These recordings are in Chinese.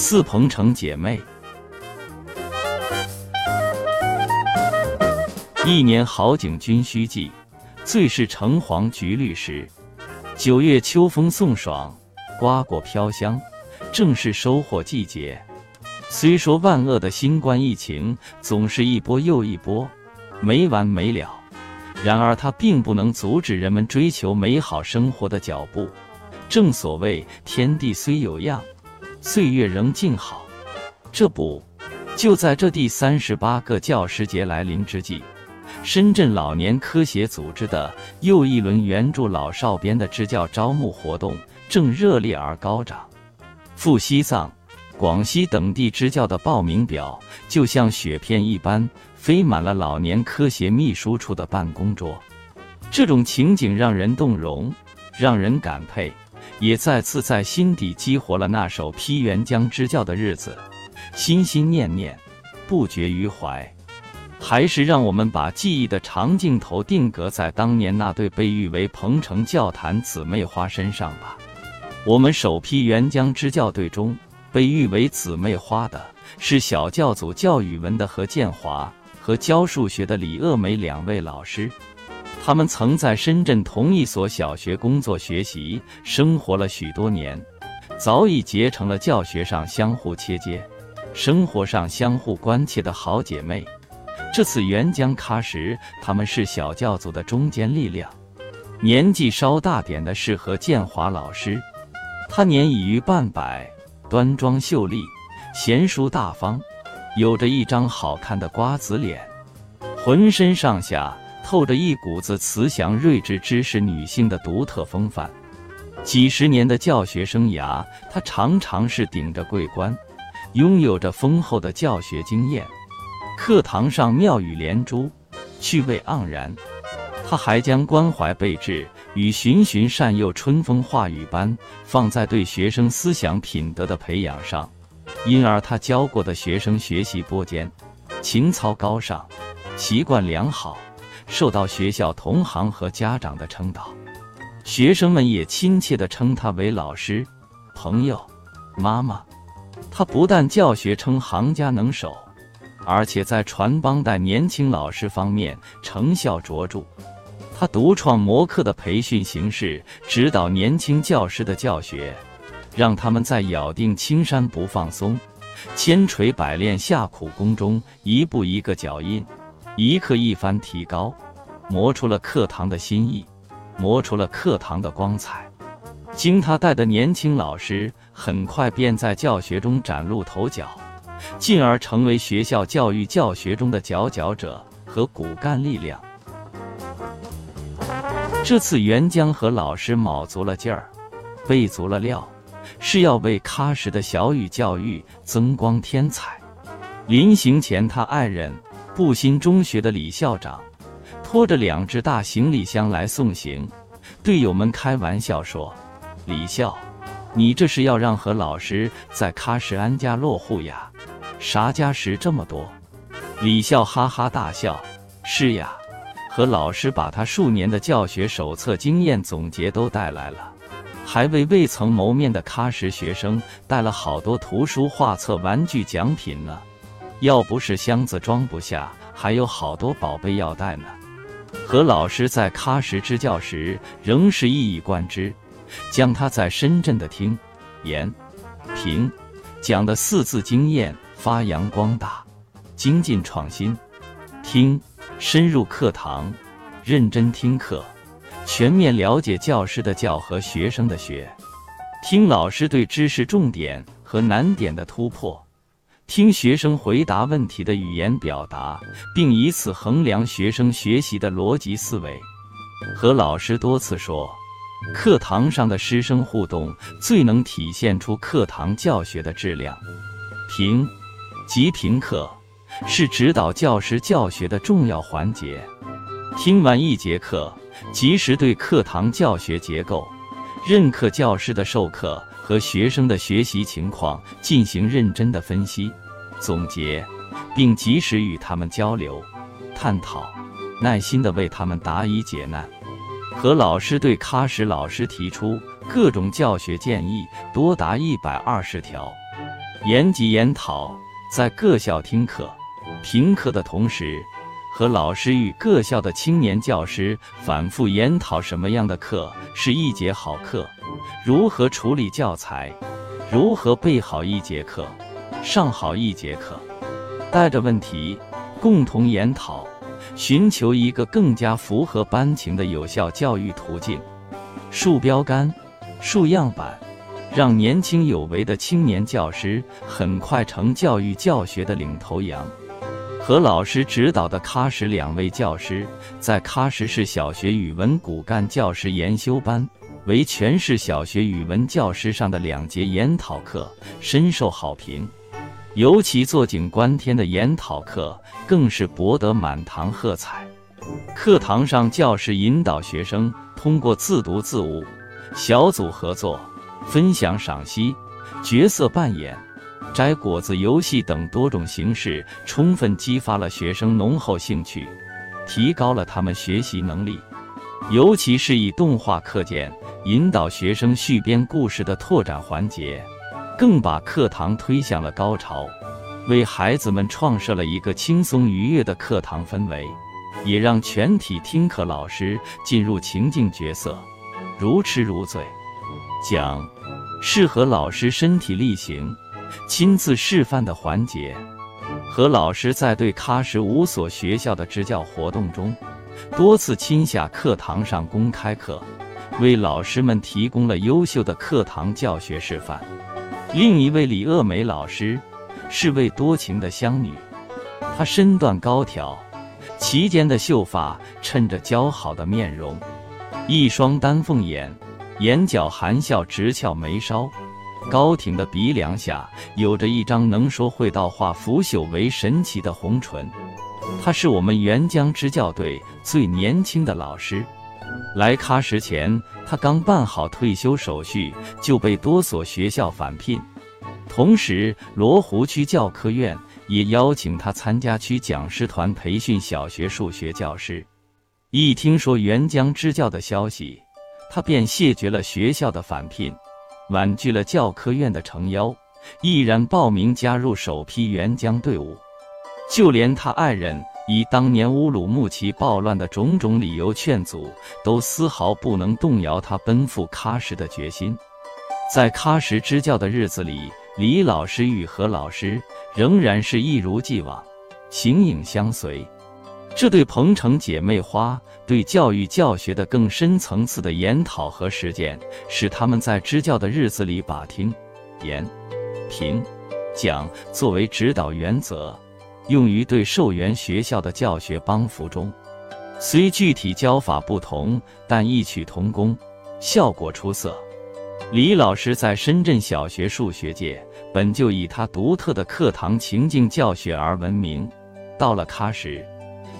四鹏城姐妹。一年好景君须记，最是橙黄橘绿时。九月秋风送爽，瓜果飘香，正是收获季节。虽说万恶的新冠疫情总是一波又一波，没完没了，然而它并不能阻止人们追求美好生活的脚步。正所谓天地虽有恙，岁月仍静好。这不，就在这第三十八个教师节来临之际，深圳老年科协组织的又一轮援助老少边的支教招募活动正热烈而高涨。赴西藏、广西等地支教的报名表就像雪片一般飞满了老年科协秘书处的办公桌。这种情景让人动容，让人感佩。也再次在心底激活了那首批援疆支教的日子，心心念念，不绝于怀。还是让我们把记忆的长镜头定格在当年那对被誉为彭城教坛姊妹花身上吧。我们首批援疆支教队中，被誉为姊妹花的是小教组教语文的何建华和教数学的李鄂梅两位老师。他们曾在深圳同一所小学工作、学习、生活了许多年，早已结成了教学上相互切接、生活上相互关切的好姐妹。这次援疆喀什，他们是小教组的中坚力量。年纪稍大点的是何建华老师，他年已逾半百，端庄秀丽，贤淑大方，有着一张好看的瓜子脸，浑身上下。透着一股子慈祥、睿智、知识女性的独特风范。几十年的教学生涯，她常常是顶着桂冠，拥有着丰厚的教学经验。课堂上妙语连珠，趣味盎然。她还将关怀备至与循循善诱、春风化雨般放在对学生思想品德的培养上，因而她教过的学生学习颇坚，情操高尚，习惯良好。受到学校同行和家长的称道，学生们也亲切地称他为老师、朋友、妈妈。他不但教学称行家能手，而且在传帮带年轻老师方面成效卓著。他独创模课的培训形式，指导年轻教师的教学，让他们在咬定青山不放松、千锤百炼下苦功中，一步一个脚印。一刻一番提高，磨出了课堂的新意，磨出了课堂的光彩。经他带的年轻老师，很快便在教学中崭露头角，进而成为学校教育教学中的佼佼者和骨干力量。这次援疆和老师卯足了劲儿，备足了料，是要为喀什的小语教育增光添彩。临行前，他爱人。布新中学的李校长拖着两只大行李箱来送行，队友们开玩笑说：“李校，你这是要让何老师在喀什安家落户呀？啥家什这么多？”李校哈哈大笑：“是呀，何老师把他数年的教学手册、经验总结都带来了，还为未曾谋面的喀什学生带了好多图书、画册、玩具奖品呢。”要不是箱子装不下，还有好多宝贝要带呢。何老师在喀什支教时，仍是一以贯之，将他在深圳的听、言、评、讲的四字经验发扬光大，精进创新。听，深入课堂，认真听课，全面了解教师的教和学生的学。听老师对知识重点和难点的突破。听学生回答问题的语言表达，并以此衡量学生学习的逻辑思维。和老师多次说，课堂上的师生互动最能体现出课堂教学的质量。评即评课，是指导教师教学的重要环节。听完一节课，及时对课堂教学结构、任课教师的授课。和学生的学习情况进行认真的分析、总结，并及时与他们交流、探讨，耐心地为他们答疑解难。何老师对喀什老师提出各种教学建议多达一百二十条，研及研讨，在各校听课、评课的同时，和老师与各校的青年教师反复研讨什么样的课是一节好课，如何处理教材，如何备好一节课，上好一节课，带着问题共同研讨，寻求一个更加符合班情的有效教育途径。树标杆，树样板。让年轻有为的青年教师很快成教育教学的领头羊。和老师指导的喀什两位教师，在喀什市小学语文骨干教师研修班为全市小学语文教师上的两节研讨课，深受好评。尤其坐井观天的研讨课，更是博得满堂喝彩。课堂上，教师引导学生通过自读自悟、小组合作。分享赏析、角色扮演、摘果子游戏等多种形式，充分激发了学生浓厚兴趣，提高了他们学习能力。尤其是以动画课件引导学生续编故事的拓展环节，更把课堂推向了高潮，为孩子们创设了一个轻松愉悦的课堂氛围，也让全体听课老师进入情境角色，如痴如醉。讲。适合老师身体力行、亲自示范的环节，和老师在对喀什五所学校的支教活动中，多次亲下课堂上公开课，为老师们提供了优秀的课堂教学示范。另一位李鄂梅老师是位多情的乡女，她身段高挑，齐肩的秀发衬着姣好的面容，一双丹凤眼。眼角含笑，直翘眉梢，高挺的鼻梁下有着一张能说会道化、腐朽为神奇的红唇。他是我们沅江支教队最年轻的老师。来喀什前，他刚办好退休手续，就被多所学校返聘。同时，罗湖区教科院也邀请他参加区讲师团培训小学数学教师。一听说沅江支教的消息，他便谢绝了学校的返聘，婉拒了教科院的诚邀，毅然报名加入首批援疆队伍。就连他爱人以当年乌鲁木齐暴乱的种种理由劝阻，都丝毫不能动摇他奔赴喀什的决心。在喀什支教的日子里，李老师与何老师仍然是一如既往，形影相随。这对鹏城姐妹花对教育教学的更深层次的研讨和实践，使他们在支教的日子里把听、研、评、讲作为指导原则，用于对受援学校的教学帮扶中。虽具体教法不同，但异曲同工，效果出色。李老师在深圳小学数学界本就以他独特的课堂情境教学而闻名，到了喀什。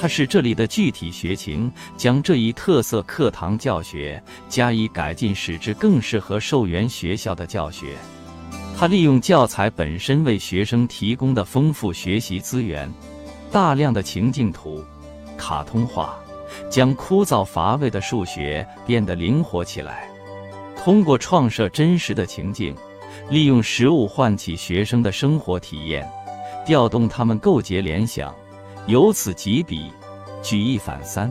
他是这里的具体学情，将这一特色课堂教学加以改进，使之更适合受援学校的教学。他利用教材本身为学生提供的丰富学习资源，大量的情境图、卡通画，将枯燥乏味的数学变得灵活起来。通过创设真实的情境，利用实物唤起学生的生活体验，调动他们构结联想。由此及彼，举一反三，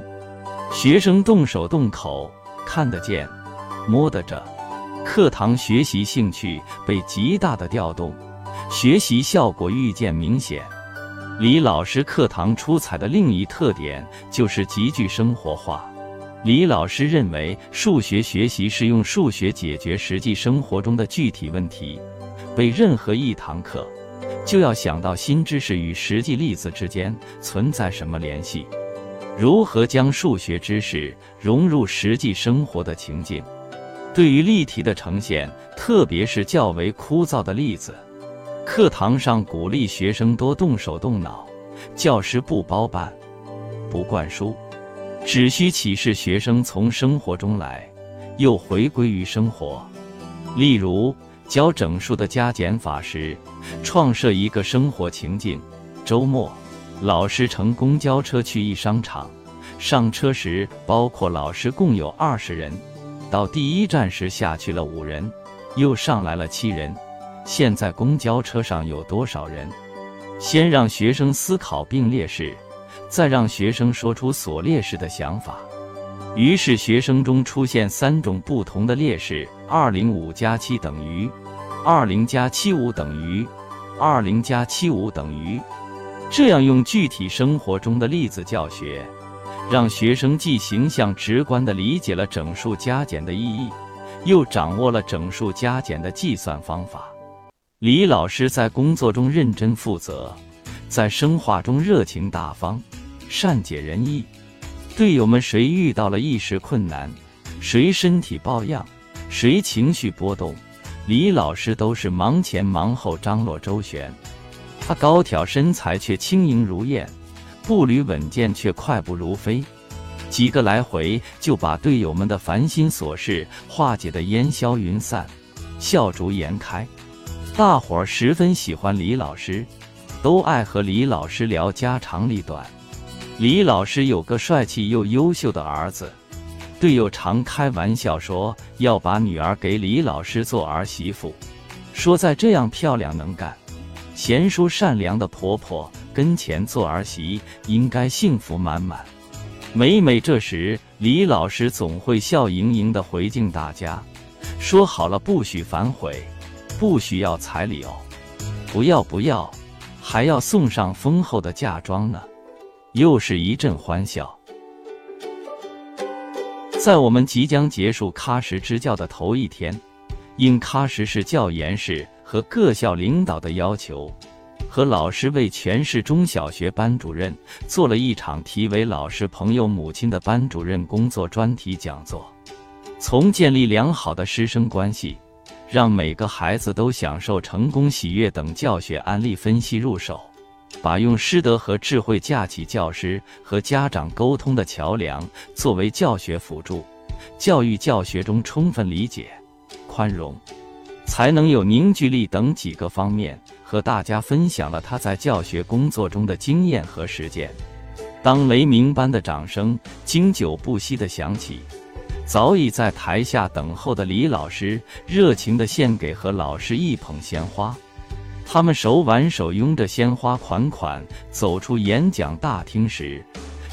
学生动手动口，看得见，摸得着，课堂学习兴趣被极大的调动，学习效果愈见明显。李老师课堂出彩的另一特点就是极具生活化。李老师认为，数学学习是用数学解决实际生活中的具体问题，被任何一堂课。就要想到新知识与实际例子之间存在什么联系，如何将数学知识融入实际生活的情境。对于例题的呈现，特别是较为枯燥的例子，课堂上鼓励学生多动手动脑，教师不包办、不灌输，只需启示学生从生活中来，又回归于生活。例如。教整数的加减法时，创设一个生活情境：周末，老师乘公交车去一商场，上车时包括老师共有二十人，到第一站时下去了五人，又上来了七人，现在公交车上有多少人？先让学生思考并列式，再让学生说出所列式的想法。于是学生中出现三种不同的列式：二零五加七等于，二零加七五等于，二零加七五等于。这样用具体生活中的例子教学，让学生既形象直观地理解了整数加减的意义，又掌握了整数加减的计算方法。李老师在工作中认真负责，在生化中热情大方，善解人意。队友们谁遇到了一时困难，谁身体抱恙，谁情绪波动，李老师都是忙前忙后，张罗周旋。他高挑身材却轻盈如燕，步履稳健却快步如飞。几个来回就把队友们的烦心琐事化解得烟消云散，笑逐颜开。大伙儿十分喜欢李老师，都爱和李老师聊家长里短。李老师有个帅气又优秀的儿子，队友常开玩笑说要把女儿给李老师做儿媳妇，说在这样漂亮、能干、贤淑、善良的婆婆跟前做儿媳，应该幸福满满。每每这时，李老师总会笑盈盈地回敬大家，说好了不许反悔，不需要彩礼哦，不要不要，还要送上丰厚的嫁妆呢。又是一阵欢笑。在我们即将结束喀什支教的头一天，应喀什市教研室和各校领导的要求，和老师为全市中小学班主任做了一场题为“老师朋友母亲”的班主任工作专题讲座。从建立良好的师生关系，让每个孩子都享受成功喜悦等教学案例分析入手。把用师德和智慧架起教师和家长沟通的桥梁作为教学辅助，教育教学中充分理解、宽容，才能有凝聚力等几个方面，和大家分享了他在教学工作中的经验和实践。当雷鸣般的掌声经久不息地响起，早已在台下等候的李老师热情地献给和老师一捧鲜花。他们手挽手，拥着鲜花款款走出演讲大厅时，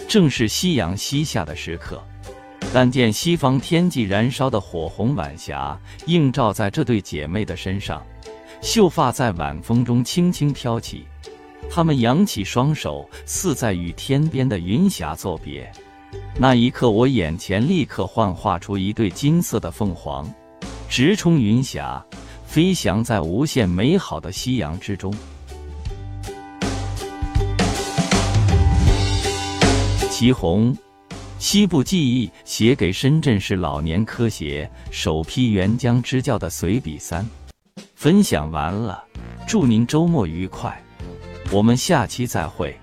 正是夕阳西下的时刻。但见西方天际燃烧的火红晚霞映照在这对姐妹的身上，秀发在晚风中轻轻飘起。她们扬起双手，似在与天边的云霞作别。那一刻，我眼前立刻幻化出一对金色的凤凰，直冲云霞。飞翔在无限美好的夕阳之中。祁红，西部记忆写给深圳市老年科协首批援疆支教的随笔三，分享完了，祝您周末愉快，我们下期再会。